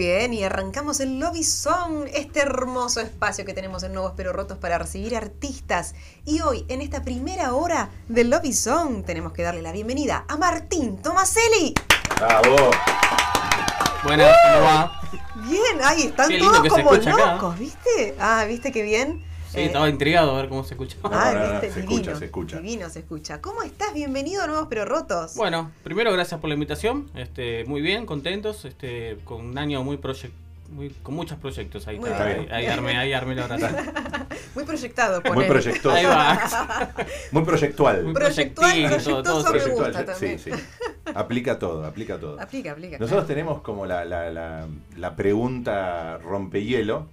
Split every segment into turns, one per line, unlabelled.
Bien, y arrancamos el Lobby Song, este hermoso espacio que tenemos en Nuevos Pero Rotos para recibir artistas. Y hoy, en esta primera hora del Lobby Song, tenemos que darle la bienvenida a Martín Tomaselli.
Bravo.
Buenas, ¿cómo va?
Bien, ahí están todos como
acá.
locos, ¿viste? Ah, ¿viste qué bien?
Sí,
Eh,
estaba intrigado a ver cómo se escuchaba.
Ah,
No, no, se
divino,
escucha, se escucha.
Divino se escucha. ¿Cómo estás? Bienvenido a Nuevos Pero Rotos.
Bueno, primero gracias por la invitación. Este, muy bien, contentos, este, con un año muy proyec- muy, con muchos proyectos ahí.
Muy
está, ahí, ahí armé, ahí armé la oración.
Muy proyectado,
Muy
ponele.
proyectoso.
Ahí va.
Muy proyectual.
Muy
Proyectual,
todo
proyectoso me
Proyectual,
gusta también.
sí, sí. Aplica todo, aplica todo.
Aplica, aplica.
Nosotros tenemos como la, la, la, la pregunta rompehielo,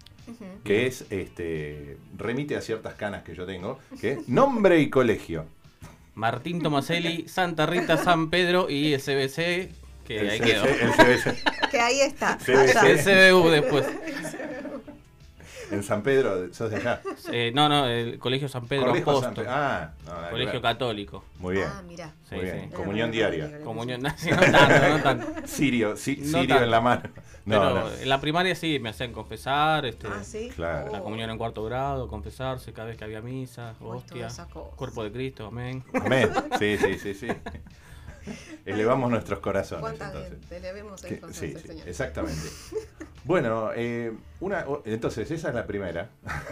Que es, este, remite a ciertas canas que yo tengo, que es nombre y colegio.
Martín Tomaselli, Santa Rita, San Pedro y SBC, que
El
ahí quedó.
el CBC.
Que ahí está.
CBU después.
En San Pedro, sos de allá.
Eh, no, no, el Colegio San Pedro
San
Apóstol.
Pe- Ah, no,
Colegio. Católico.
Muy bien.
Ah, mira.
Sí,
Muy bien.
sí.
Comunión diaria.
Comunión, no, no tanto, no tanto.
Sirio, si-
No
sirio
tanto.
en la mano. No,
Pero
no.
en la primaria sí, me hacían confesar, este,
Ah, sí.
Claro.
la comunión en cuarto grado, confesarse cada vez que había misa,
Uy,
hostia, cuerpo de Cristo, amén.
Amén. Sí, sí, sí, sí. Elevamos nuestros corazones.
¿Cuántas
entonces.
elevemos
Que-
entonces,
sí, sí,
señor.
exactamente. Bueno, eh, una, entonces esa es la primera.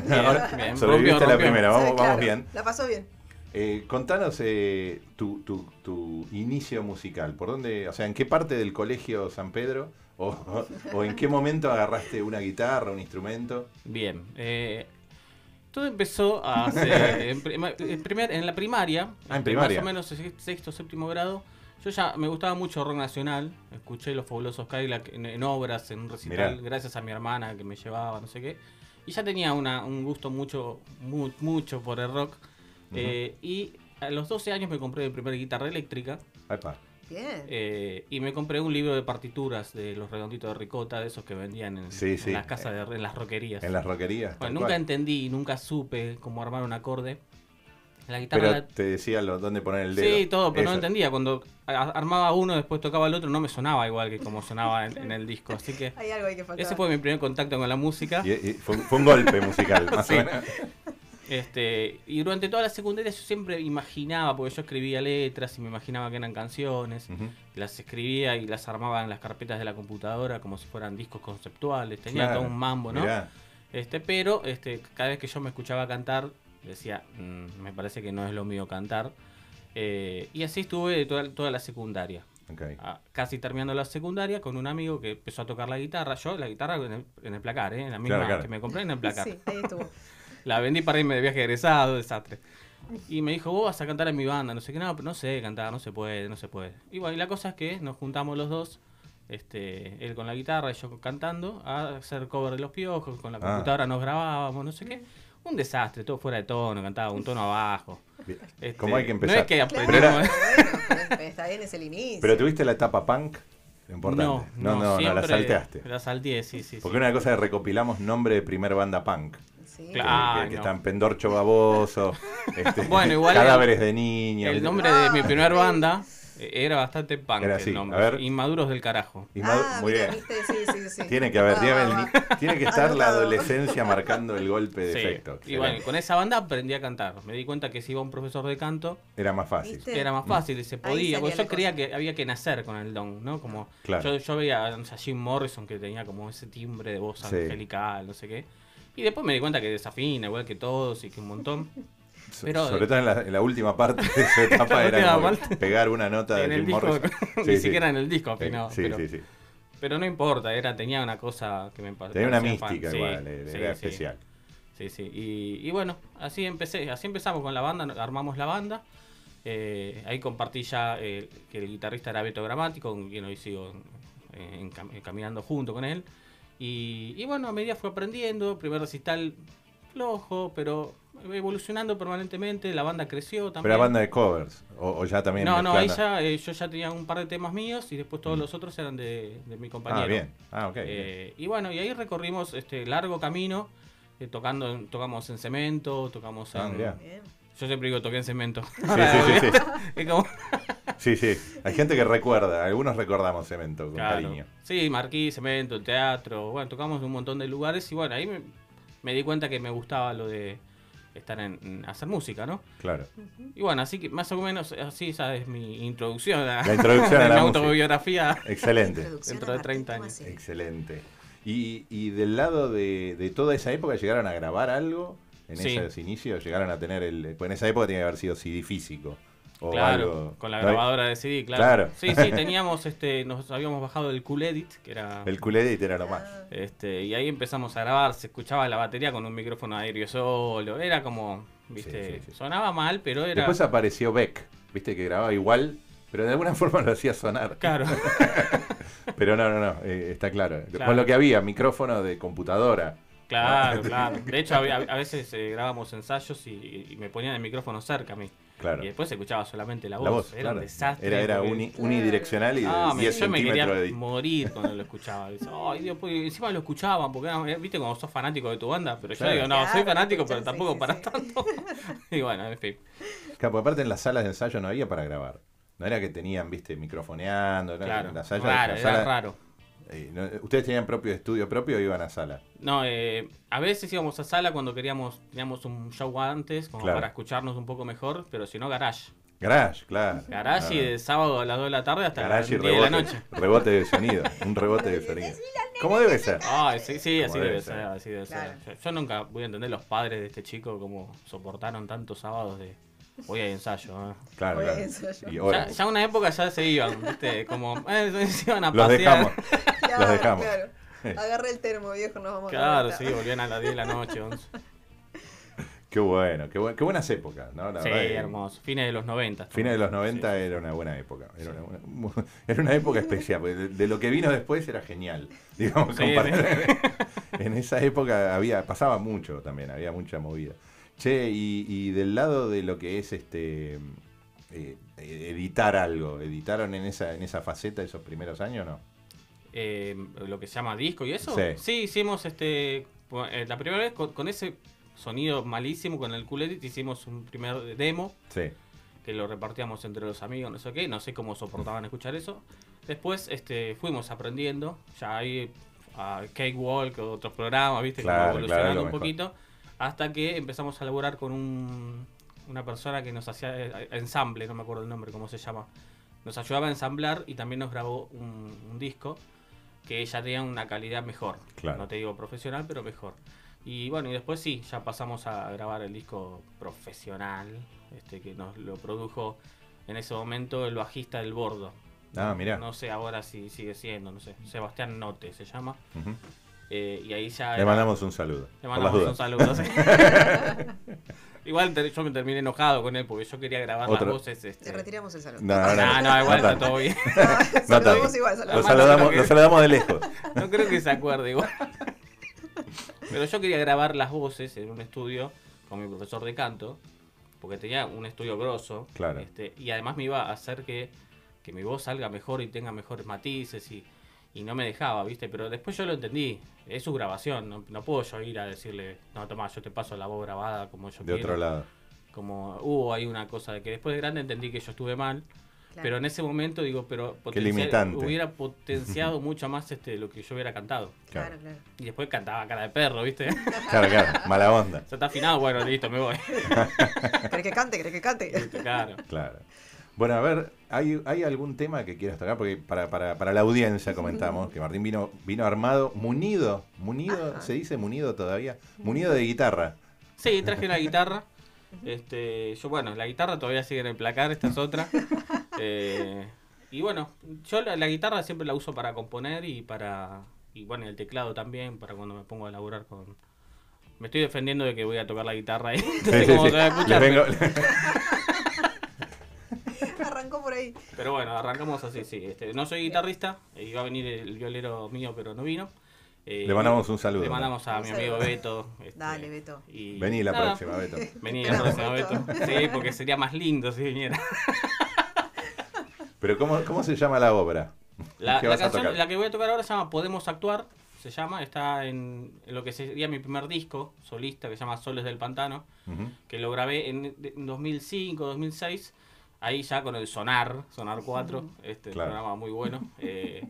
Bien,
Ahora
bien.
sobreviviste
Rompió,
la primera, vamos,
Sí,
vamos bien.
La pasó bien.
Eh, contanos eh, tu, tu, tu inicio musical. ¿Por dónde, o sea, en qué parte del colegio San Pedro o, o- en qué momento agarraste una guitarra, un instrumento?
Bien. eh, todo empezó hace, en, prima- en primer- en la primaria,
Ah, en primaria.
más o menos sex- sexto, séptimo grado. Yo ya me gustaba mucho rock nacional, escuché los fabulosos Cadillac en, en obras, en un recital,
Mirá.
gracias a mi hermana que me llevaba, no sé qué. Y ya tenía una, un gusto mucho, mu- mucho por el rock. eh, y a los 12 años me compré mi primera guitarra eléctrica.
Epa,
Bien.
Eh, y me compré un libro de partituras de los redonditos de ricota, de esos que vendían en,
Sí,
en
sí.
las casas, de, en las roquerías.
en las roquerías.
Bueno, nunca
cual.
entendí, nunca supe cómo armar un acorde. La guitarra...
Pero
la-
te decía lo, dónde poner el dedo.
Sí, todo, pero no entendía. Cuando armaba uno, después tocaba el otro, no me sonaba igual que como sonaba en, en el disco. Así que
Hay algo ahí que faltaba.
ese fue mi primer contacto con la música.
Y- y fue, fue un golpe musical, más
Sí.
o menos.
Este, y durante toda la secundaria yo siempre imaginaba, porque yo escribía letras y me imaginaba que eran canciones. Las escribía y las armaba en las carpetas de la computadora como si fueran discos conceptuales. Tenía
Claro.
todo un mambo, ¿no?
Mirá,
Este, pero este, cada vez que yo me escuchaba cantar, decía, "Mm, me parece que no es lo mío cantar. Eh, y así estuve toda, toda la secundaria. Ah, casi terminando la secundaria con un amigo que empezó a tocar la guitarra. Yo la guitarra en el, en el placar, ¿eh? la misma
Claro, claro.
que me compré en el placar.
Sí, ahí estuvo.
La vendí para irme de viaje egresado, desastre. Y me dijo, vos vas a cantar en mi banda, no sé qué, no, pero no sé cantar, no se puede, no se puede. Y bueno, y la cosa es que nos juntamos los dos, este, él con la guitarra y yo cantando, a hacer cover de los piojos, con la
Ah.
computadora nos grabábamos, no sé qué. Un desastre, todo fuera de tono, cantaba un tono abajo. Este,
¿Cómo hay que
No
empezar?
es que
Claro,
era-
pero está bien, es el inicio.
Pero tuviste la etapa punk, importante.
No,
no, no, no, la
siempre
salteaste.
La salteé, sí, sí.
Porque
sí.
una cosa es recopilamos nombre de primer banda punk.
Sí.
Claro.
que-
Ah,
que, que
no.
están Pendorcho Baboso, este,
Bueno, igual
Cadáveres de Niños.
El nombre de mi
Ah,
primer
sí.
banda era bastante punk
Era
el
así,
nombre.
a ver.
Inmaduros del carajo.
Ah,
muy
mira,
bien.
viste, sí, sí, sí.
Tiene que haber, tiene, el- que estar la adolescencia marcando el golpe de
Sí.
efecto.
Y bueno, con esa banda aprendí a cantar. Me di cuenta que si iba un profesor de canto
Era más fácil.
¿Viste?
era más fácil y se podía. Porque yo creía
cosa.
que había que nacer con el don, ¿no? Como
Claro.
yo, yo veía a Jim Morrison que tenía como ese timbre de voz
Sí.
angelical, no sé qué. Y después me di cuenta que desafina igual que todos y que un montón. Pero-
Sobre todo en la, en la última parte de su etapa era
parte.
pegar una nota de Jim Morrison.
ni
Sí, sí.
siquiera en el disco afinado.
Sí,
pero,
sí, sí.
pero no importa, era, tenía una cosa que me pa-
Tenía una mística
Sí,
igual, era
sí, sí.
especial.
Sí, sí. Y, y bueno, así empecé, así empezamos con la banda, armamos la banda. Eh, ahí compartí ya eh, que el guitarrista era Beto Gramático, con quien hoy sigo caminando junto con él. Y, y bueno, a medida fue aprendiendo, primer recital flojo, pero evolucionando permanentemente, la banda creció también.
Pero era banda de covers, o, o ya también.
No, no, ya, eh, yo ya tenía un par de temas míos y después todos
Mm.
los otros eran de, de mi compañero.
Ah, bien. Ah, ok.
Eh, y bueno, y ahí recorrimos este largo camino, eh, tocando, en- tocamos en cemento, tocamos
Ah,
en...
Bien.
Yo siempre digo toqué en cemento.
Sí, sí, sí, sí.
Es como-
Sí, sí. Hay gente que recuerda, algunos recordamos Cemento con
Claro.
cariño.
Sí, Marquí, Cemento, el teatro, bueno, tocamos en un montón de lugares y bueno, ahí me, me di cuenta que me gustaba lo de estar en, en hacer música, ¿no?
Claro.
Y bueno, así que más o menos así, esa es mi introducción a
La introducción a
autobiografía.
Excelente.
Dentro de 30
Martín
años.
Excelente. Y, y del lado de, de toda esa época, ¿llegaron a grabar algo? En
Sí.
esos inicios, ¿llegaron a tener el...? Pues en esa época tenía que haber sido CD físico. O
Claro,
algo.
con la
¿No hay-
grabadora de CD, claro.
Claro.
Sí, sí, teníamos, este, nos habíamos bajado el Cool Edit, que era...
El Cool Edit era lo más.
Este, y ahí empezamos a grabar, se escuchaba la batería con un micrófono aéreo solo, era como, viste,
Sí, sí, sí.
sonaba mal, pero era...
Después apareció Beck, viste, que grababa igual, pero de alguna forma lo hacía sonar.
Claro,
Pero no, no, no, eh, está claro.
Claro.
Con lo que había, micrófono de computadora.
claro, claro. De hecho, a veces eh, grabábamos ensayos y, y me ponían el micrófono cerca a mí.
Claro.
Y después se escuchaba solamente la voz.
La voz,
era
claro.
un desastre.
Era, era
porque-
uni- unidireccional y de
Ah, me-
10
yo me quería
de...
morir cuando lo escuchaba. Ay, Dios, pues, encima lo escuchaban, porque eh, viste como sos fanático de tu banda, pero yo digo, no, soy fanático, pero tampoco
sí,
para
sí.
tanto. y bueno, en fin.
Claro, porque aparte en las salas de ensayo no había para grabar. No era que tenían, viste, microfoneando.
Claro,
en la sala-
raro,
la
era raro.
¿Ustedes tenían propio estudio propio o iban a sala?
No, eh, a veces íbamos a sala cuando queríamos, teníamos un show antes, como
Claro.
para escucharnos un poco mejor, pero si no, garage.
Garage, claro.
Garage y
Ah,
de sábado a las 2 de la tarde hasta las
Garage
10
y
de la noche.
rebote de sonido. Un rebote de sonido. ¿Cómo debe ser?
Ay, sí, sí, así debe
debe
ser,
ser.
así debe
Claro.
ser. Yo, yo nunca voy a entender los padres de este chico cómo soportaron tantos sábados de hoy hay ensayo. ¿eh?
Claro,
Voy a
claro.
ensayo.
Y
Ya, ya una época ya se iban, ¿viste? Como, eh, se iban a
los
pasear.
dejamos.
Claro,
Los dejamos.
claro. Agarra el termo, viejo, nos vamos a
Claro,
la
sí, volvían a las 10 de la noche, 11.
Qué bueno, qué, buen- qué buenas épocas, ¿no? La
Sí,
verdad
hermoso. Fines de los 90.
Fines de los 90
Sí.
era una buena época. Era, una, buena- era una época especial, porque de, de lo que vino después era genial. Digamos,
Sí,
en esa época había pasaba mucho también, había mucha movida. Che, y, y del lado de lo que es este eh, eh, editar algo, ¿editaron en esa, en esa faceta esos primeros años no?
eh, lo que se llama disco y eso.
Sí.
Sí, hicimos este. eh, la primera vez con, con ese sonido malísimo con el Cool Edit hicimos un primer demo
Sí.
que lo repartíamos entre los amigos, no sé qué, no sé cómo soportaban escuchar eso. Después este, fuimos aprendiendo, ya ahí a Cakewalk, otros programas, viste, como
Claro,
evolucionando
claro, lo
un
mejor.
Hasta que empezamos a laburar con un, una persona que nos hacía eh, ensamble, no me acuerdo el nombre, cómo se llama. Nos ayudaba a ensamblar y también nos grabó un, un disco que ya tenía una calidad mejor.
Claro.
No te digo profesional, pero mejor. Y bueno, y después sí, ya pasamos a grabar el disco profesional, este que nos lo produjo en ese momento el bajista del Bordo.
Ah, mirá.
No sé ahora si sigue siendo, no sé. Sebastián Note se llama.
Ujú.
Eh, y ahí ya.
Le
era-
mandamos un saludo.
le mandamos un saludo. sí. Igual te- yo me terminé enojado con él porque yo quería grabar
Otro.
las voces. Este...
Te retiramos el saludo.
No, no,
No, no, igual está todo bien.
No
Saludamos
tanto.
igual, saludamos.
Lo saludamos de lejos.
No creo que se acuerde igual. Pero yo quería grabar las voces en un estudio con mi profesor de canto, porque tenía un estudio grosso.
Claro.
este, y además me iba a hacer que, que mi voz salga mejor y tenga mejores matices y, y no me dejaba, ¿viste? Pero después yo lo entendí. Es su grabación, no, no puedo yo ir a decirle, no, toma, yo te paso la voz grabada como yo
De
quiero.
otro lado.
Como hubo ahí una cosa de que después de grande entendí que yo estuve mal.
Claro.
Pero en ese momento digo, pero
Qué limitante.
hubiera potenciado mucho más este lo que yo hubiera cantado.
Claro, claro.
Y después cantaba cara de perro, ¿viste?
Claro, claro. Mala onda.
Se está afinado, bueno, listo, me voy.
¿Querés que cante? ¿Querés que cante?
Claro.
Claro. Bueno, a ver, ¿hay, hay algún tema que quieras tocar? Porque para, para, para la audiencia comentamos que Martín vino, vino armado, munido, munido,
Ajá.
¿se dice munido todavía? Munido de guitarra.
Sí, traje la guitarra. Este, yo, bueno, la guitarra todavía sigue en el placar, esta es otra. Eh, y bueno, yo la, la guitarra siempre la uso para componer y para. Y bueno, y el teclado también, para cuando me pongo a laburar con. Me estoy defendiendo de que voy a tocar la guitarra ahí. No sé
Sí, sí,
cómo
sí.
se va a escuchar,
Les vengo-
ahí.
Pero bueno, arrancamos así, sí. Este, no soy guitarrista, iba a venir el violero mío, pero no vino. Eh,
Le mandamos un saludo.
Le mandamos a mi amigo Beto. este,
Dale, Beto.
y
Vení la
nada,
próxima, Beto.
Vení la próxima,
Beto.
Sí, porque sería más lindo si viniera.
Pero ¿cómo, cómo se llama la obra?
La,
¿Qué
la
vas a
canción, la que voy a tocar ahora se llama Podemos Actuar. Se llama, está en, en lo que sería mi primer disco solista que se llama Soles del Pantano.
Ujú.
que lo grabé en en 2005, 2006, ahí ya con el Sonar, Sonar 4, este
Claro.
programa muy bueno. eh,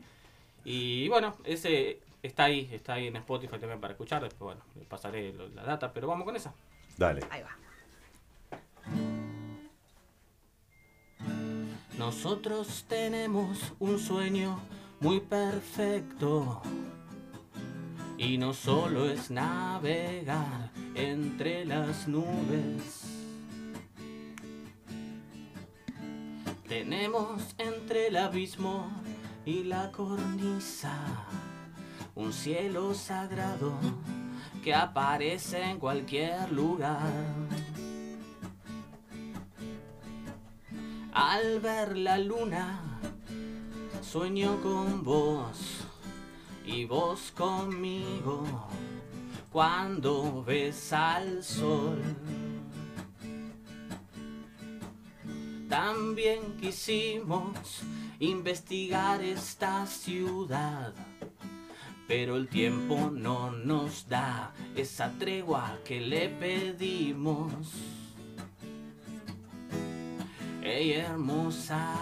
y bueno, ese está ahí, está ahí en Spotify también para escuchar, después bueno, le pasaré lo- la data, pero vamos con esa.
Dale.
Ahí va.
Nosotros tenemos un sueño muy perfecto y no solo es navegar entre las nubes. Tenemos entre el abismo y la cornisa un cielo sagrado que aparece en cualquier lugar. Al ver la luna, sueño con vos y vos conmigo cuando ves al sol. También quisimos investigar esta ciudad, pero el tiempo no nos da esa tregua que le pedimos. Ey hermosa,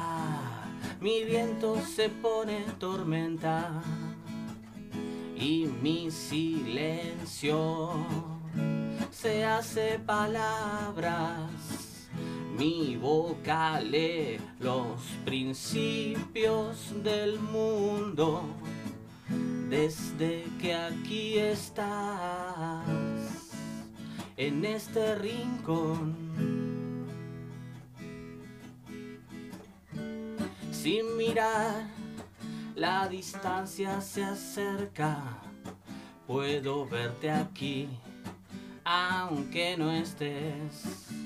mi viento se pone tormenta y mi silencio se hace palabras. Mi boca lee los principios del mundo desde que aquí estás en este rincón. Sin mirar, la distancia se acerca. Puedo verte aquí, aunque no estés.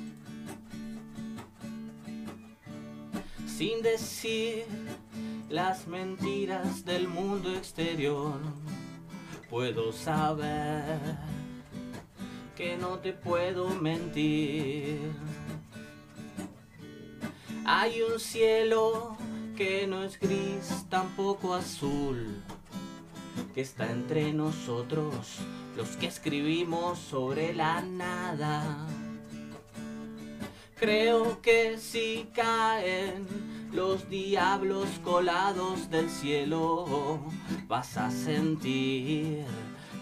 Sin decir las mentiras del mundo exterior, puedo saber que no te puedo mentir. Hay un cielo que no es gris, tampoco azul, que está entre nosotros, los que escribimos sobre la nada. Creo que si caen los diablos colados del cielo, vas a sentir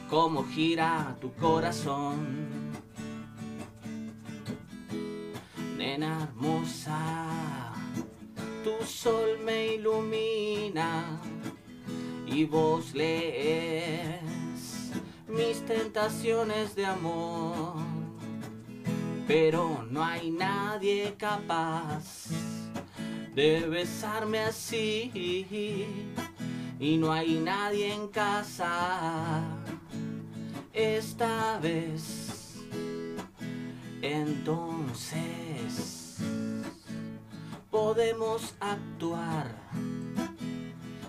cómo gira tu corazón. Nena hermosa, tu sol me ilumina y vos lees mis tentaciones de amor. Pero no hay nadie capaz de besarme así y no hay nadie en casa esta vez. Entonces podemos actuar,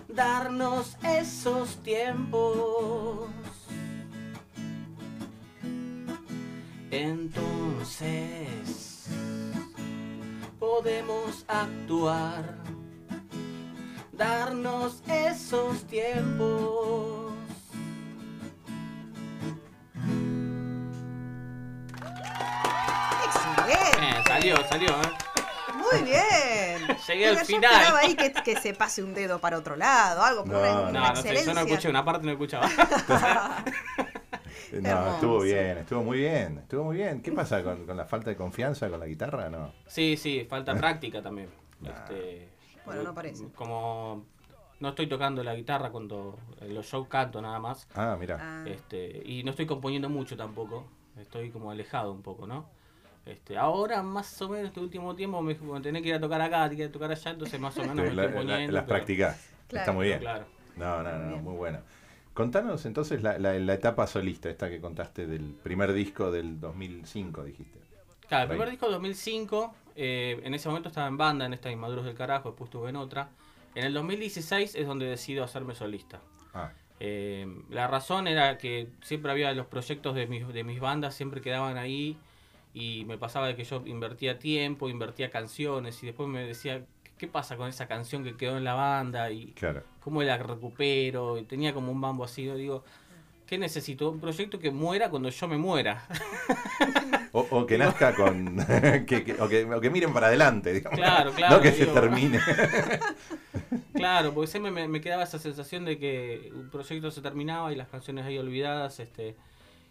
darnos esos tiempos. Entonces podemos actuar, darnos esos tiempos.
Excelente.
Eh, salió, salió, ¿eh?
Muy bien.
Llegué al
Mira, yo
final.
esperaba ahí que, que se pase un dedo para otro lado, algo por
No,
una,
no.
una
No, sé, yo no escuché, una parte no escuchaba.
No,
Hermoso.
estuvo bien, estuvo muy bien, estuvo muy bien. ¿Qué pasa con, con la falta de confianza con la guitarra? No.
Sí, sí, falta práctica también. Este,
Bueno, no parece.
Como no estoy tocando la guitarra cuando en los shows canto nada más.
Ah, mira.
Ah,
Este, y no estoy componiendo mucho tampoco. Estoy como alejado un poco, ¿no? Este, ahora más o menos este último tiempo me me tenés que ir a tocar acá, tenés que ir a tocar allá, entonces más o menos me
La-
estoy
la-
poniendo.
las
pero-.
Claro.
Está muy bien.
Claro.
No, no, no, muy bueno. Contanos entonces la, la- la etapa solista, esta que contaste del primer disco del 2005, dijiste.
Claro, el primer disco 2005, eh, en ese momento estaba en banda, en esta Inmaduros del Carajo, después estuve en otra. En el 2016 es donde decido hacerme solista.
Ah,
Eh, la razón era que siempre había los proyectos de mis, de mis bandas, siempre quedaban ahí y me pasaba de que yo invertía tiempo, invertía canciones y después me decía, ¿qué pasa con esa canción que quedó en la banda? Y
Claro.
cómo la recupero, y tenía como un bambo así, yo digo, ¿qué necesito? Un proyecto que muera cuando yo me muera.
O, o que nazca con. que, que- o, que, o que miren para adelante, digamos.
Claro, claro,
No que se termine.
claro, porque siempre me, me quedaba esa sensación de que un proyecto se terminaba y las canciones ahí olvidadas, este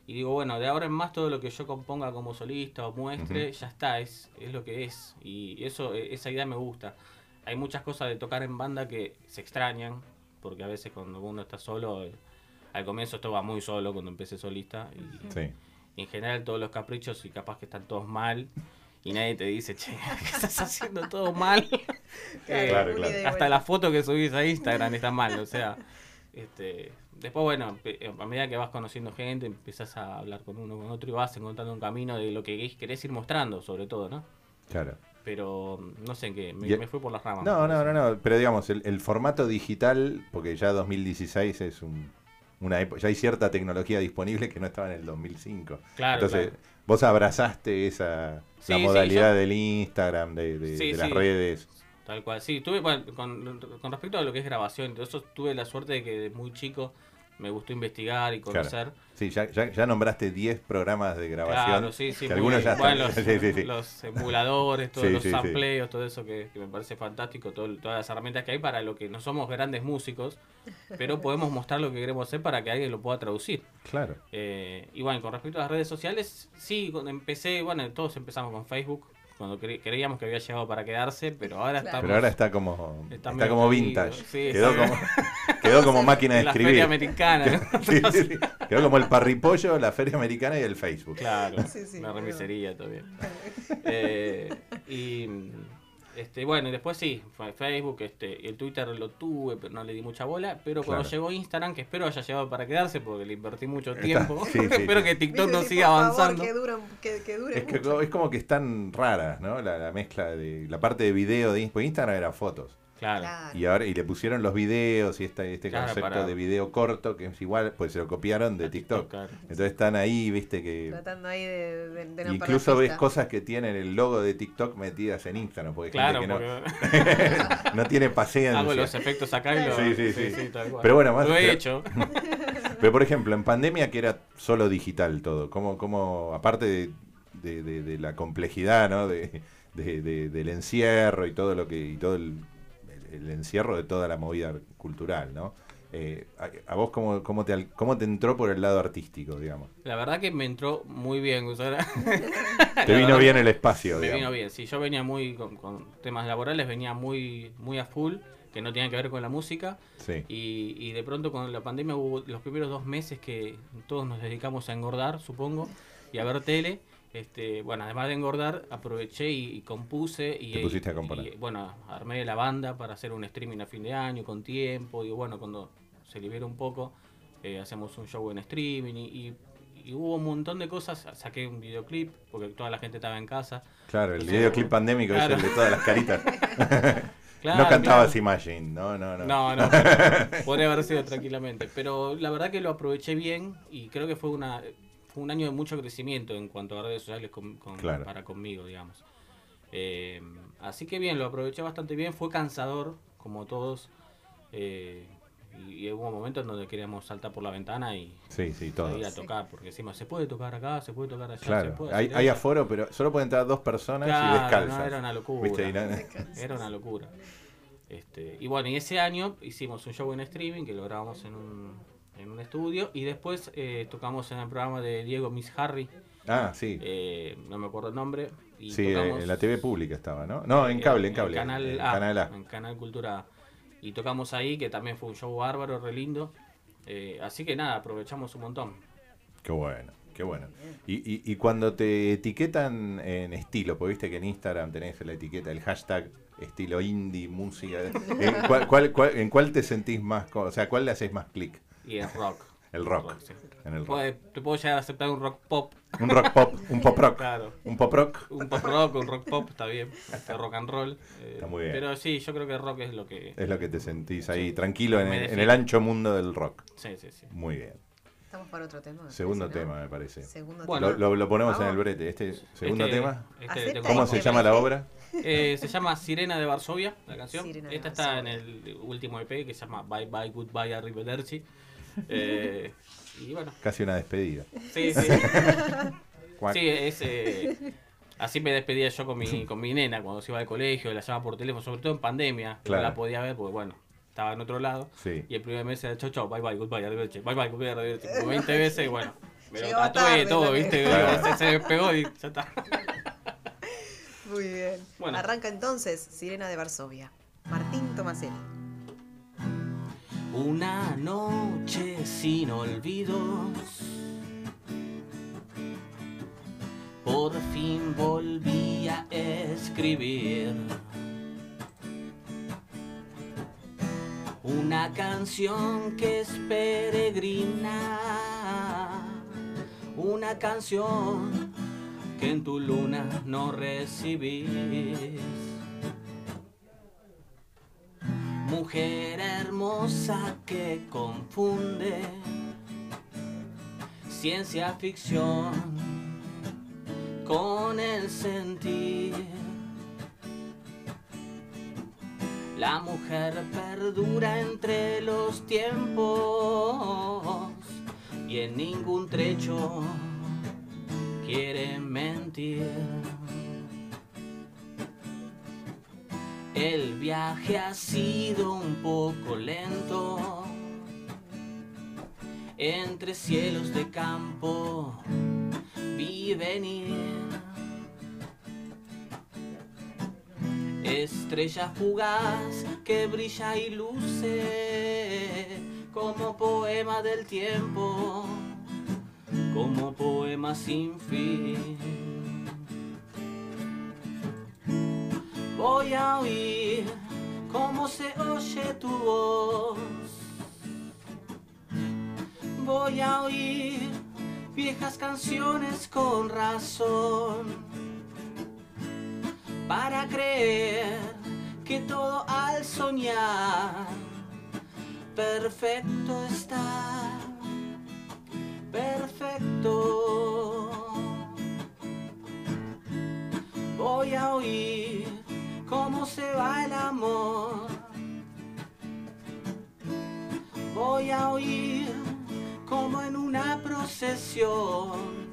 y digo, bueno, de ahora en más todo lo que yo componga como solista o muestre, ya está, es, es lo que es. Y eso, eh, esa idea me gusta. Hay muchas cosas de tocar en banda que se extrañan, porque a veces cuando uno está solo, eh, al comienzo estaba muy solo cuando empecé solista. Y,
Sí.
y en general todos los caprichos y capaz que están todos mal. Y nadie te dice, che, ¿qué estás haciendo todo mal? Eh,
Claro, claro.
hasta la foto que subís a Instagram está mal, o sea, este, después bueno, pe- a medida que vas conociendo gente, empiezas a hablar con uno, con otro y vas encontrando un camino de lo que querés ir mostrando, sobre todo, ¿no?
Claro.
Pero no sé qué, me,
Y-
me fui por las ramas.
No, no, no, no. Pero digamos, el, el formato digital, porque ya 2016 es un, una época, ya hay cierta tecnología disponible que no estaba en el 2005.
Claro,
Entonces,
claro.
vos abrazaste esa
Sí,
la
sí,
modalidad
yo-
del Instagram, de, de-
Sí,
de las
sí.
redes.
Tal cual, sí, tuve, bueno, con, con respecto a lo que es grabación, eso tuve la suerte de que de muy chico me gustó investigar y
Claro.
conocer.
Sí, ya, ya, ya nombraste 10 programas de grabación.
Claro, sí, sí.
que
muy
algunos ya
bien. Bueno,
están.
los,
sí, sí, sí.
los emuladores, todos
Sí,
los
sí, sí.
sampleos, todo eso que, que me parece fantástico, todo- todas las herramientas que hay para lo que no somos grandes músicos, pero podemos mostrar lo que queremos hacer para que alguien lo pueda traducir.
Claro.
Eh, y bueno, con respecto a las redes sociales, sí, cuando empecé, bueno, todos empezamos con Facebook, cuando cre- creíamos que había llegado para quedarse, pero ahora
Claro.
estamos...
Pero ahora está como,
Está
está como vintage.
sí,
quedó,
sí.
como, quedó como máquina de
en la
escribir.
feria americana.
Sí, sí, sí. Quedó como el parripollo, la feria americana y el Facebook.
Claro,
Sí, sí,
una
pero-
remisería también. Eh, y este, bueno, y después sí, fue Facebook, este, el Twitter lo tuve, pero no le di mucha bola. Pero cuando
Claro.
llegó Instagram, que espero haya llegado para quedarse, porque le invertí mucho
Está-
tiempo.
sí, sí,
espero
sí.
que TikTok no siga
favor,
avanzando.
que, dura- que, que dure
Es, que,
mucho.
es como que están raras, ¿no? La, la mezcla de la parte de video de Instagram. Instagram era fotos.
Claro.
Claro.
Y ahora y le pusieron los videos y este, este
Claro,
concepto
para-
de video corto que es igual, pues se lo copiaron de TikTok.
claro.
Entonces están ahí, viste que
Tratando ahí de, de, de no
incluso ves cosas que tienen el logo de TikTok metidas en Instagram, porque
Claro,
gente
porque
que no, no tiene paciencia.
hago los efectos acá y lo.
Sí, sí, sí.
tal cual.
Pero bueno, más-
Lo he
pero-
hecho.
Pero por ejemplo, en pandemia que era solo digital todo, como, como aparte de, de- de- de la complejidad, ¿no? De, de- de- del encierro y todo lo que y todo el, el- encierro de toda la movida cultural, ¿no? Eh, a, a vos cómo, cómo te cómo te entró por el lado artístico, digamos.
La verdad que me entró muy bien.
Te vino bien el espacio,
Me
digamos.
vino bien, sí, yo venía muy con, con temas laborales, venía muy, muy a full, que no tenían que ver con la música.
Sí.
Y, y de pronto con la pandemia hubo los primeros dos meses que todos nos dedicamos a engordar, supongo, y a ver tele. Este, bueno, además de engordar, aproveché y, y compuse y,
Te pusiste a componer.
y, bueno, armé la banda para hacer un streaming a fin de año con tiempo. Y bueno, cuando se libera un poco, eh, hacemos un show en streaming y, y- y hubo un montón de cosas. Saqué un videoclip porque toda la gente estaba en casa.
Claro, el videoclip pandémico
Claro.
es el de todas las caritas.
Claro,
no cantabas
claro.
Imagine, no, no, no.
No, no. Podría haber sido tranquilamente. Pero la verdad que lo aproveché bien y creo que fue una fue un año de mucho crecimiento en cuanto a redes sociales con- con-
Claro.
para conmigo, digamos. Eh, así que bien, lo aproveché bastante bien. Fue cansador, como todos. eh, y, y hubo momentos en donde queríamos saltar por la ventana y
Sí, sí,
ir
todos.
a tocar. Porque decimos, se puede tocar acá, se puede tocar allá, se
Claro,
puede
hay, hay
esto".
aforo, pero solo pueden entrar dos personas y descalzas.
no, era una locura.
¿Viste? Y no-
Era una locura. Este, y bueno, y ese año hicimos un show en streaming que lo grabamos en un, en un estudio y después eh, tocamos en el programa de Diego Miss Harry,
Ah, sí.
eh, no me acuerdo el nombre. Y
sí,
tocamos,
en la TV pública estaba, ¿no? No, en
eh,
cable, en cable.
Canal,
en
A,
Canal A.
En Canal Cultura A. Y tocamos ahí, que también fue un show bárbaro, re lindo. Eh, así que nada, aprovechamos un montón.
Qué bueno, qué bueno. Y, y, y cuando te etiquetan en estilo, porque viste que en Instagram tenés la etiqueta, el hashtag estilo indie, música. ¿En cuál, cuál- cuál- en cuál te sentís más, o sea, cuál le haces más clic?
Y es rock.
El rock.
sí.
En el rock.
Te puedo llegar a aceptar un rock pop.
Un rock pop, un pop rock.
Claro.
Un pop rock.
Un pop rock, un rock pop, está bien. Este rock and roll. eh,
Está muy bien.
Pero sí, yo creo que el rock es lo que.
Es lo que te sentís ahí, tranquilo en el, en el ancho mundo del rock.
Sí, sí, sí.
Muy bien.
Estamos para otro tema.
Segundo
parece, ¿no?
tema, me parece.
Segundo
Bueno.
Lo, lo- lo ponemos en el brete. Este segundo
Este-
tema.
este
¿Cómo se llama la obra?
Eh, se llama Sirena de Varsovia, la canción.
Sirena
Esta está en el último EP que se llama Bye Bye Goodbye Arrivederci. Eh, y bueno,
Casi una despedida.
sí, sí. Sí, es, eh, así me despedía yo con mi, con mi nena cuando se iba al colegio, la llamaba por teléfono, sobre todo en pandemia.
Claro.
No la podía ver porque, bueno, estaba en otro lado.
Sí.
Y el primer mes era chau, chau, bye bye, goodbye, arrivederci, bye bye, goodbye, arrivederci. Como 20 veces y bueno, me lo tatué todo. ¿viste?
Claro.
Se, se despegó y ya está.
Muy bien.
Bueno.
Arranca entonces Sirena de Varsovia. Martín Tomaselli.
Una noche sin olvidos. Por fin volví a escribir una canción que es peregrina, una canción que en tu luna no recibís. Mujer hermosa que confunde ciencia ficción con el sentir. La mujer perdura entre los tiempos y en ningún trecho quiere mentir. El viaje ha sido un poco lento. Entre cielos de campo vi venir estrella fugaz que brilla y luce como poema del tiempo como poema sin fin Voy a oír cómo se oye tu voz. Voy a oír viejas canciones con razón. Para creer que todo al soñar perfecto está. Perfecto. Voy a oír cómo se va el amor. Voy a oír como en una procesión.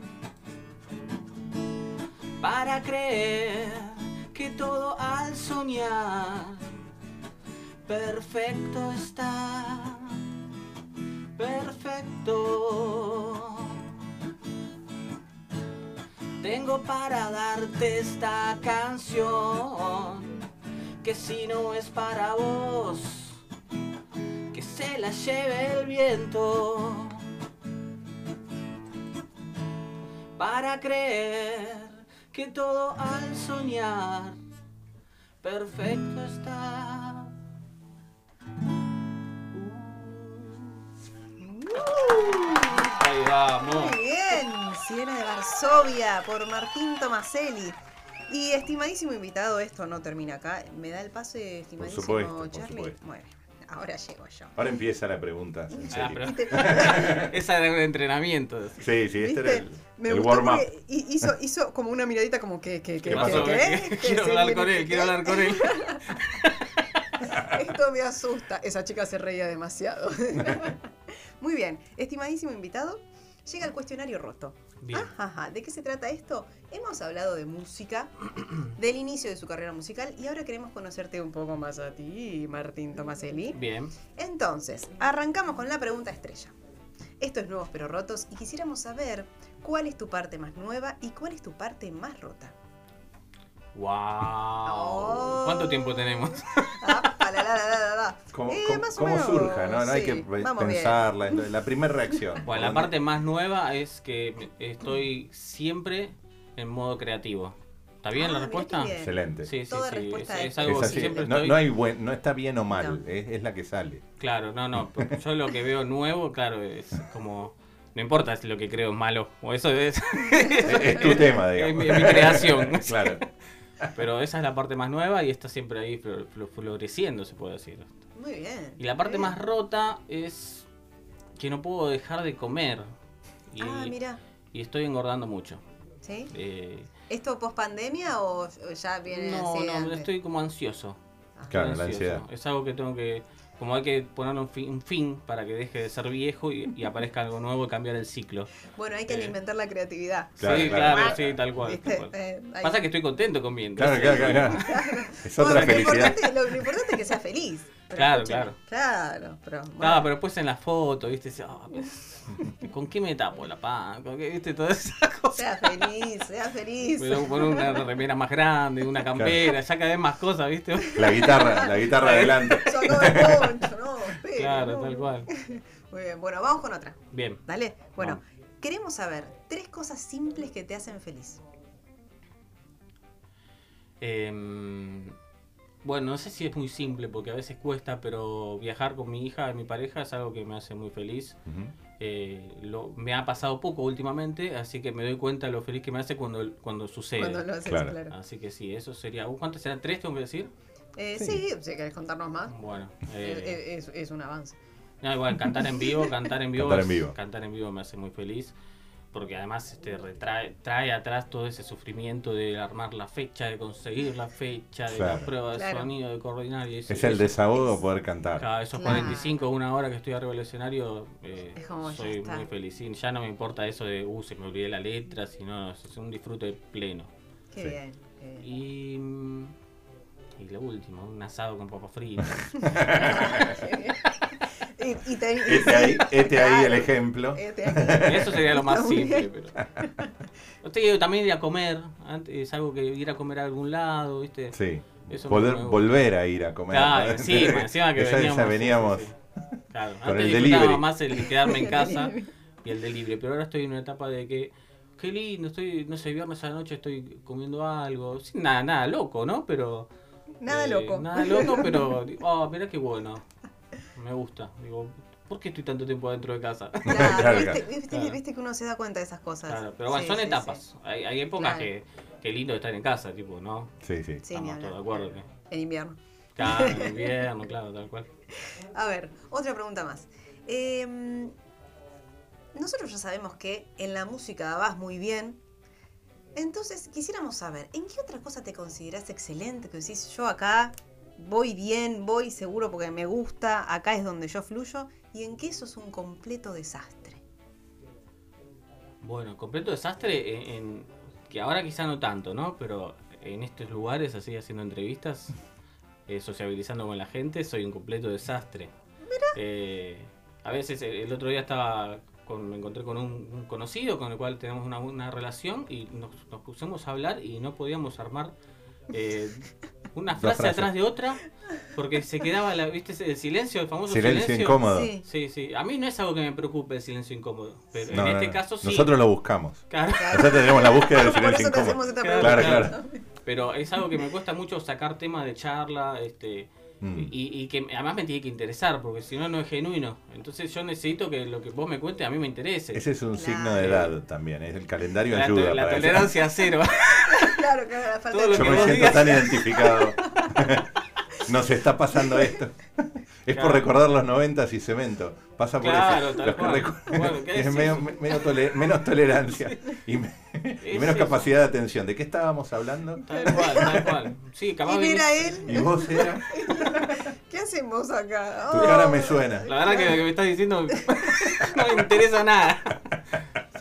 Para creer que todo al soñar perfecto está. Perfecto. Tengo para darte esta canción que si no es para vos, que se la lleve el viento. Para creer que todo al soñar perfecto está. Ahí vamos.
Muy bien. Sirena de Varsovia por Martín Tomaselli. Y estimadísimo invitado, esto no termina acá. Me da el pase, estimadísimo
supuesto, por
Charlie.
supuesto.
Bueno, ahora llego yo.
Ahora empieza la pregunta, en
Ah,
serio.
¿Viste?
Esa era un entrenamiento.
Sí, sí, este era el,
Me
el
gustó
warm-up.
porque hi- hizo, hizo como una miradita como que... que, que
¿Qué pasó?
que- que-
Quiero hablar con él, quiero hablar con él.
Esto me asusta. Esa chica se reía demasiado. Muy bien, estimadísimo invitado, llega el cuestionario roto.
Bien.
Ajá, ¿De qué se trata esto? Hemos hablado de música, del inicio de su carrera musical y ahora queremos conocerte un poco más a ti, Martín Tomaselli.
Bien.
Entonces, arrancamos con la pregunta estrella. Esto es Nuevos pero Rotos y quisiéramos saber cuál es tu parte más nueva y cuál es tu parte más rota.
Wow.
Oh.
¿Cuánto tiempo tenemos?
La, la, la, la, la, la.
¿Cómo,
Eh, más o menos,
surja? No, no hay
sí,
que
bien.
pensarla. entonces, La primera reacción.
Bueno, la parte más nueva es que estoy siempre en modo creativo. ¿Está bien
Ah,
la respuesta?
bien.
Excelente.
Sí, sí,
Toda
sí.
respuesta
Es,
es-
algo
Es
que
así,
siempre
no,
estoy...
no hay buen, no está bien o mal,
No.
es, es la que sale.
Claro, no, no. Yo lo que veo nuevo, claro, es como... No importa si lo que creo es malo. O eso es...
Es, es tu tema,
es
digamos.
mi, es mi creación.
claro.
Pero esa es la parte más nueva y está siempre ahí flor- flor- floreciendo, se puede decir.
Muy bien.
Y la parte más rota es que no puedo dejar de comer. Y,
Ah, mira.
y estoy engordando mucho.
¿Sí?
Eh,
¿Esto post pandemia o ya viene
no,
así
no,
antes?
estoy como ansioso.
Ah.
Claro, la ansiedad.
Es algo que tengo que... Como hay que poner un fin, un fin para que deje de ser viejo y, y aparezca algo nuevo y cambiar el ciclo.
Bueno, hay que
Eh.
alimentar la creatividad.
Claro,
sí,
claro.
claro, sí, tal cual.
¿Viste?
tal cual.
Eh.
Pasa que estoy contento comiendo.
Claro, claro, claro, claro. Es otra
Bueno, lo
felicidad.
importante, lo, lo importante es que sea feliz. Pero
Claro,
escúchame, Claro, pero. bueno.
Claro, pero después en la foto, viste, "Ah, ¿con qué me tapo la pan? ¿Con qué, viste, todas esas cosas?
Sea feliz, sea feliz.
Que poner una remera más grande, una campera, ya cada vez más cosas, viste.
La guitarra, la guitarra adelante.
Sacame el poncho, no, espera,
Claro,
no.
tal cual.
Muy bien, bueno, vamos con otra.
Bien.
Dale. Bueno,
Vamos.
queremos saber tres cosas simples que te hacen feliz.
Em, bueno, no sé si es muy simple porque a veces cuesta, pero viajar con mi hija y mi pareja es algo que me hace muy feliz. Eh, lo, me ha pasado poco últimamente, así que me doy cuenta de lo feliz que me hace cuando, cuando sucede.
Cuando lo haces,
Claro.
claro.
Así que sí, eso sería. ¿Cuántos serán? ¿Tres tengo que decir?
Eh,
Sí.
sí. si querés contarnos más,
Bueno.
eh,
eh,
eh, es, es un avance.
No, igual, cantar en vivo, cantar en vivo.
Cantar en
es-
vivo.
cantar en vivo me hace muy feliz. Porque además este, retrae, trae atrás todo ese sufrimiento de armar la fecha, de conseguir la fecha, de la
Claro.
prueba de
Claro.
sonido, de coordinar. Y eso-
Es el desahogo poder cantar.
Cada esos
Claro.
45 o una hora que estoy arriba del escenario, eh,
Es
soy muy feliz. Y ya no me importa eso de, uh, se me olvidé la letra, sino es un disfrute pleno.
Qué
Sí.
bien. qué bien.
Y, y lo último, un asado con papas fritas.
y, y te- y-
Este ahí, este ahí el ejemplo.
Este ahí.
Eso sería lo más simple. Pero... Usted también ir a comer, antes, es algo que ir a comer a algún lado, ¿viste?
Sí.
Eso
Poder volver a ir a comer.
Claro,
¿no?
sí, encima que
Esa- esa
veníamos. sí,
veníamos.
sí, sí. Claro,
con
antes
el
disfrutaba
delivery.
más el quedarme en casa y el delivery, pero ahora estoy en una etapa de que, qué lindo, estoy, no sé, viernes a la noche estoy comiendo algo, sin nada, nada loco, ¿no? Pero...
Nada
eh,
loco.
Nada loco, pero, digo, oh, mirá qué bueno, me gusta. Digo, ¿por qué estoy tanto tiempo adentro de casa?
Claro,
Claro,
viste,
claro.
viste-
Claro.
viste que uno se da cuenta de esas cosas.
Claro, pero bueno,
Sí,
son
sí,
etapas. Hay, hay épocas
Claro.
que, que lindo estar en casa, tipo, ¿no?
Sí, sí.
Estamos todos de acuerdo. Que.
En invierno.
claro, en invierno, claro, tal cual.
A ver, otra pregunta más. Eh, nosotros ya sabemos que en la música vas muy bien. Entonces, quisiéramos saber, ¿en qué otra cosa te consideras excelente? Que decís, yo acá voy bien, voy seguro porque me gusta, acá es donde yo fluyo. ¿Y en qué sos un completo desastre?
Bueno, completo desastre en, en- que ahora quizá no tanto, ¿no? Pero en estos lugares, así haciendo entrevistas, eh, sociabilizando con la gente, soy un completo desastre. Eh, a veces el, el otro día estaba con, me encontré con un, un conocido con el cual tenemos una, una relación y nos, nos pusimos a hablar y no podíamos armar eh, una frase atrás de otra porque se quedaba, la, ¿viste? el silencio, el famoso
Silencio,
silencio.
incómodo.
Sí.
Sí, sí. A mí no es algo que me preocupe el silencio incómodo, pero en
no,
este
no.
caso sí.
Nosotros lo buscamos.
Claro.
Nosotros tenemos la búsqueda del
Por
silencio
eso
incómodo.
esta
Claro,
claro.
Pero es algo que me cuesta mucho sacar temas de charla, este,
Mm.
y, y que además me tiene que interesar, porque si no, no es genuino. Entonces yo necesito que lo que vos me cuentes a mí me interese.
Ese es un
Claro.
signo de edad también. Es el calendario
la,
ayuda.
to- la
para eso.
tolerancia cero.
Claro, claro, la falta
Todo
de
lo
Yo
que
me siento
digas.
tan identificado. Nos está pasando esto. Es
Claro.
por recordar los noventas y cemento. Pasa por
Claro,
eso.
tal
Los que
cual.
recu-
Bueno, ¿qué
es
decís?
medio- me- medio tole- menos tolerancia y, me- y
Es
menos
eso.
capacidad de atención. ¿De qué estábamos hablando?
Tal cual, tal cual. Sí, capaz.
Y vos era.
¿Qué hacemos acá?
Tu
Oh.
cara me suena.
La verdad que lo que me estás diciendo no me interesa nada.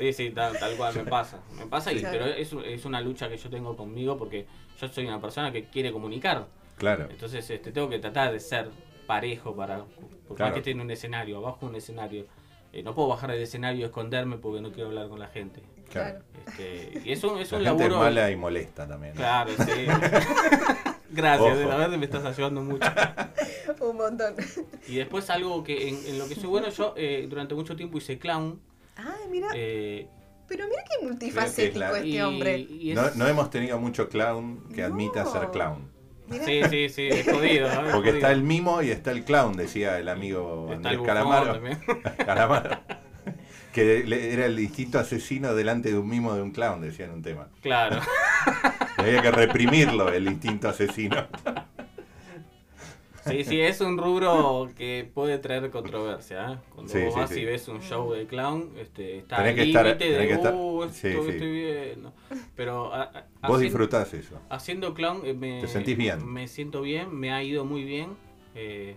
Sí, sí, tal, tal cual me pasa. Me pasa, y,
Claro.
pero es, es una lucha que yo tengo conmigo porque yo soy una persona que quiere comunicar.
Claro.
Entonces este, tengo que tratar de ser parejo para... Porque
Claro.
más que esté en un escenario, abajo un escenario. eh, no puedo bajar del escenario y esconderme porque no quiero hablar con la gente.
claro.
Este, y eso es
La
un
gente es
laburo...
mala y molesta también. ¿no?
Claro, sí. Gracias,
Ojo.
la verdad me estás ayudando mucho.
Un montón.
Y después algo que en, en lo que soy bueno, yo eh, durante mucho tiempo hice clown.
Mira.
eh,
Pero mira qué multifacético
la-
este
Y-
hombre.
y es-
No, no hemos tenido mucho clown que admita
No.
ser clown.
Mirá.
Sí, sí, sí, es jodido. ¿no? Es
Porque está
jodido.
el mimo y está el clown, decía el amigo
Está
Andrés
el
Calamaro. Calamaro. Que era el distinto asesino delante de un mimo de un clown, decía en un tema.
Claro.
Había que reprimirlo, el instinto asesino.
Sí, sí, es un rubro que puede traer controversia. ¿eh? Cuando
Sí,
vos
sí,
vas
sí.
y ves un show de clown, este, está
Tenés
al límite de,
que estar-
"Uh, esto estoy viendo. Pero a- a-
Vos
haciendo-
disfrutás eso.
Haciendo clown eh, me,
Te sentís bien.
Me siento bien, me ha ido muy bien. eh,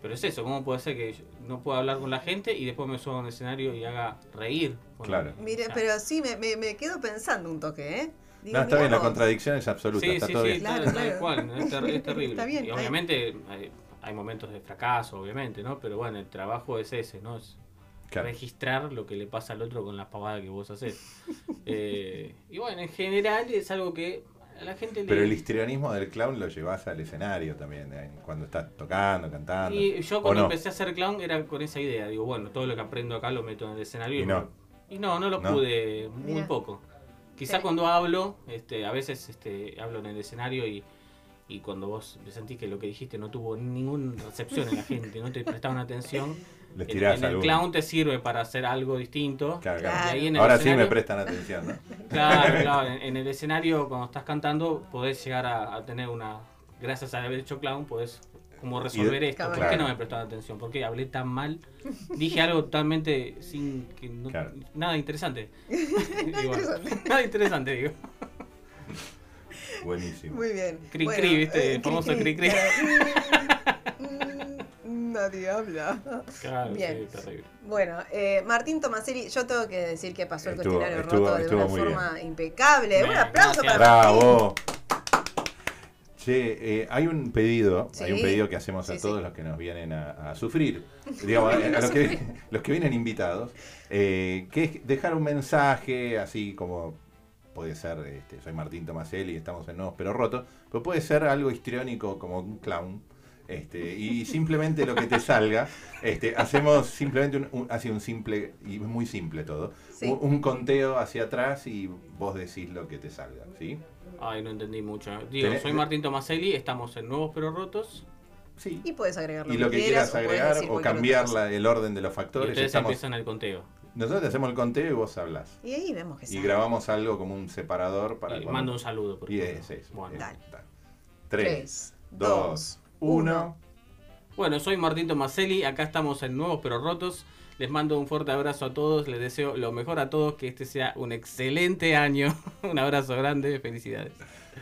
pero es eso, ¿cómo puede ser que yo no pueda hablar con la gente y después me suba a un escenario y haga reír?
Claro.
Mire, pero sí, me, me, me quedo pensando un toque, ¿eh? Digo,
No, está bien, la contradicción es absoluta,
Sí,
está
sí,
todo
sí,
bien.
Claro,
tal
claro.
cual, es, ter- es terrible.
Está bien,
y obviamente hay, hay momentos de fracaso, obviamente, ¿no? Pero bueno, el trabajo es ese, ¿no? Es
Claro.
registrar lo que le pasa al otro con las pavadas que vos haces. Eh, y bueno, en general es algo que a la gente le...
Pero el histrionismo del clown lo llevas al escenario también, eh, cuando estás tocando, cantando.
Y yo
¿o
cuando
no?
empecé a hacer clown era con esa idea. Digo, bueno, todo lo que aprendo acá lo meto en el escenario.
Y no.
Y no, no lo
¿No?
pude, muy
Mira.
poco. Quizá
Sí.
cuando hablo, este, a veces este, hablo en el escenario y, y cuando vos sentís que lo que dijiste no tuvo ninguna recepción en la gente, no te prestaban atención,
Les
en,
tirás
en el clown te sirve para hacer algo distinto.
Claro, claro.
Claro.
Y ahí en el
Ahora sí me prestan atención, ¿no?
Claro, claro. En, en el escenario, cuando estás cantando, podés llegar a, a tener una. Gracias a haber hecho clown, podés como resolver esto. ¿Por qué no me prestaron atención? ¿Por qué hablé tan mal? Dije algo totalmente sin. que no-
Claro.
Nada interesante.
Nada
Digo,
interesante.
nada interesante, digo.
Buenísimo.
Muy bien.
Cri, cri, ¿viste? El famoso cri, cri.
Mm, Nadie habla.
Claro,
Bien.
sí, terrible.
Bueno, eh, Martín Tomaselli, yo tengo que decir que pasó el
Estuvo-
cuestionario
estuvo-
roto de
estuvo
una forma impecable. Un aplauso
gracias.
para Martín.
¡Bravo! Che, eh, hay un pedido,
Sí.
hay un pedido que hacemos a
Sí,
todos
sí.
los que nos vienen a, a sufrir, digamos, a, a los, que, los que vienen invitados, eh, que es dejar un mensaje así como puede ser, este, soy Martín Tomaselli, estamos en Nuevos Pero Rotos, pero puede ser algo histriónico como un clown. Este, y simplemente lo que te salga, este, hacemos simplemente un, un- así un simple, y es muy simple todo, un, un conteo hacia atrás y vos decís lo que te salga, ¿sí?
Ay, no entendí mucho. Digo,
Tenés-
soy Martín Tomaselli, estamos en Nuevos Pero Rotos.
Sí.
Y puedes agregar lo
y lo que quieras
puedes
agregar
decir
o
cualquier
cambiar
otra cosa.
la- el orden de los
Y
factores.
ustedes
estamos-
empiezan el conteo.
nosotros te hacemos el conteo y vos hablas.
Y ahí vemos que
Y
sale.
grabamos algo como un separador para
Y
cuando-
mando un saludo. Por
Y
ejemplo.
es eso.
Bueno.
es-
Dale. Tres,
Tres,
dos,
dos, uno.
Bueno, soy Martín Tomaselli, acá estamos en Nuevos Pero Rotos. Les mando un fuerte abrazo a todos, les deseo lo mejor a todos, que este sea un excelente año. un abrazo grande, felicidades.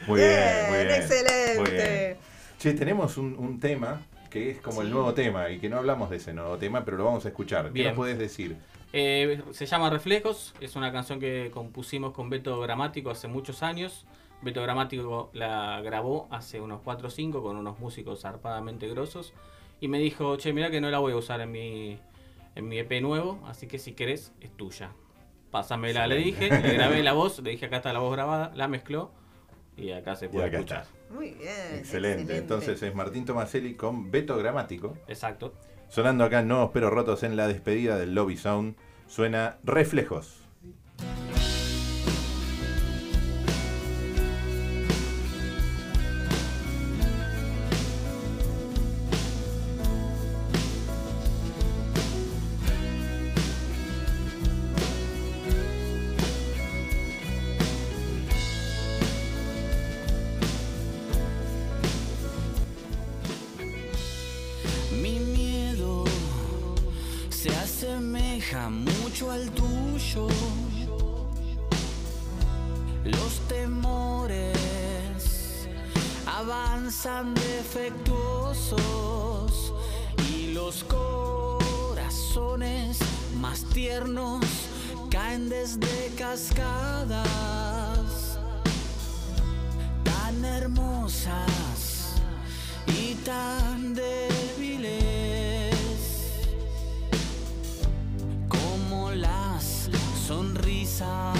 Muy bien, muy bien.
excelente.
Muy bien. Che, tenemos un, un tema que es como el nuevo tema y que no hablamos de ese nuevo tema, pero lo vamos a escuchar. ¿Qué
Bien.
nos puedes decir?
Eh, se llama Reflejos, es una canción que compusimos con Beto Gramático hace muchos años. Beto Gramático la grabó hace unos 4 o 5 con unos músicos zarpadamente grosos. Y me dijo, che, mira que no la voy a usar en mi, en mi EP nuevo, así que si querés, es tuya. Pásamela, le dije, le grabé la voz, le dije acá está la voz grabada, la mezcló y acá se puede
acá
escuchar.
está.
Muy bien.
Excelente. Entonces es Martín Tomaselli con Beto Gramático.
Exacto.
Sonando acá en Nuevos Pero Rotos en la despedida del Lobby Sound. Suena Reflejos.
Mucho al tuyo. Los temores avanzan defectuosos y los corazones más tiernos caen desde cascadas tan hermosas y tan débiles song.